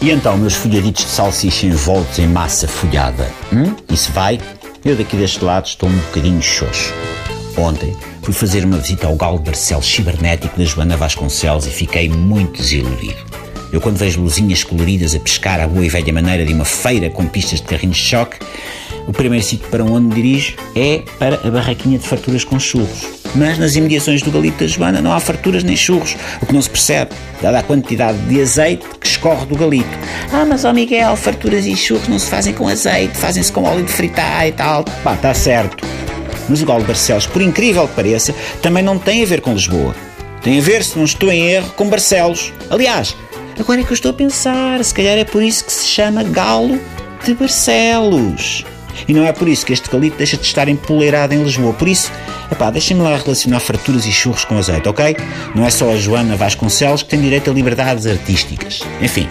E então, meus folhaditos de salsicha envoltos em massa folhada? Hum? Isso vai? Eu daqui deste lado estou um bocadinho xoxo. Ontem fui fazer uma visita ao galo Barcelos cibernético da Joana Vasconcelos e fiquei muito desiludido. Eu, quando vejo luzinhas coloridas a pescar à boa e velha maneira de uma feira com pistas de carrinhos de choque, o primeiro sítio para onde dirijo é para a barraquinha de farturas com churros. Mas nas imediações do Galito da Joana não há farturas nem churros, o que não se percebe, dada a quantidade de azeite que escorre do Galito. Ah, mas ó Miguel, farturas e churros não se fazem com azeite, fazem-se com óleo de fritar e tal. Pá, está certo. Mas o Galo de Barcelos, por incrível que pareça, também não tem a ver com Lisboa. Tem a ver, se não estou em erro, com Barcelos. Aliás, agora é que eu estou a pensar, se calhar é por isso que se chama Galo de Barcelos. E não é por isso que este galito deixa de estar empoleirado em Lisboa. Por isso, epá, deixem-me lá relacionar farturas e churros com azeite, ok? Não é só a Joana Vasconcelos que tem direito a liberdades artísticas. Enfim,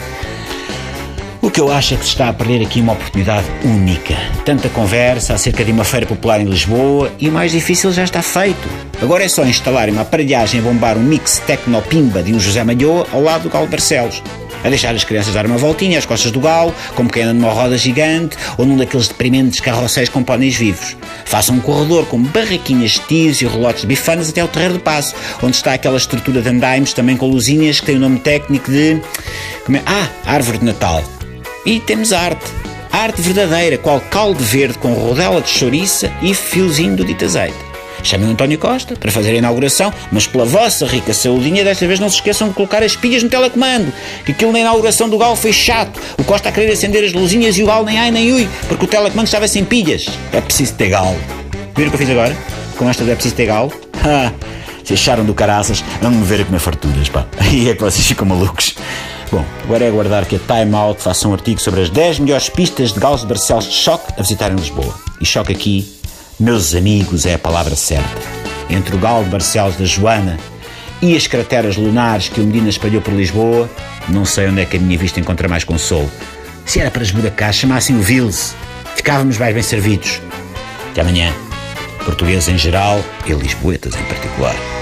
o que eu acho é que se está a perder aqui uma oportunidade única. Tanta conversa acerca de uma feira popular em Lisboa e o mais difícil já está feito. Agora é só instalar uma aparelhagem a bombar um mix tecno-pimba de um José Malhoa ao lado do Galo Barcelos a deixar as crianças dar uma voltinha às costas do galo, como quem anda numa roda gigante ou num daqueles deprimentes carrosséis com pôneis vivos. Façam um corredor com barraquinhas de tiros e relotes de bifanas até ao Terreiro do Passo, onde está aquela estrutura de andaimes também com luzinhas que tem o nome técnico de... É? Ah, Árvore de Natal. E temos arte. Arte verdadeira, qual caldo verde com rodela de chouriça e fiozinho do dito azeite. Chamem o António Costa para fazer a inauguração, mas pela vossa rica saudinha, desta vez não se esqueçam de colocar as pilhas no telecomando, que aquilo na inauguração do Galo foi chato. O Costa a querer acender as luzinhas e o Galo nem ai nem ui, porque o telecomando estava sem pilhas. É preciso ter Galo. Viram o que eu fiz agora? Com esta é preciso ter Galo? Se acharam do caraças, não me ver a comer farturas, pá. Aí é que vocês ficam malucos. Bom, agora é aguardar que a Time Out faça um artigo sobre as 10 melhores pistas de galos de Barcelos de choque a visitar em Lisboa. E choque aqui meus amigos é a palavra certa. Entre o galo de Barcelos da Joana e as crateras lunares que o Medina espalhou por Lisboa, não sei onde é que a minha vista encontra mais consolo. Se era para esburacar, chamassem o Vils. Ficávamos mais bem servidos. Até amanhã. Portugueses em geral e lisboetas em particular.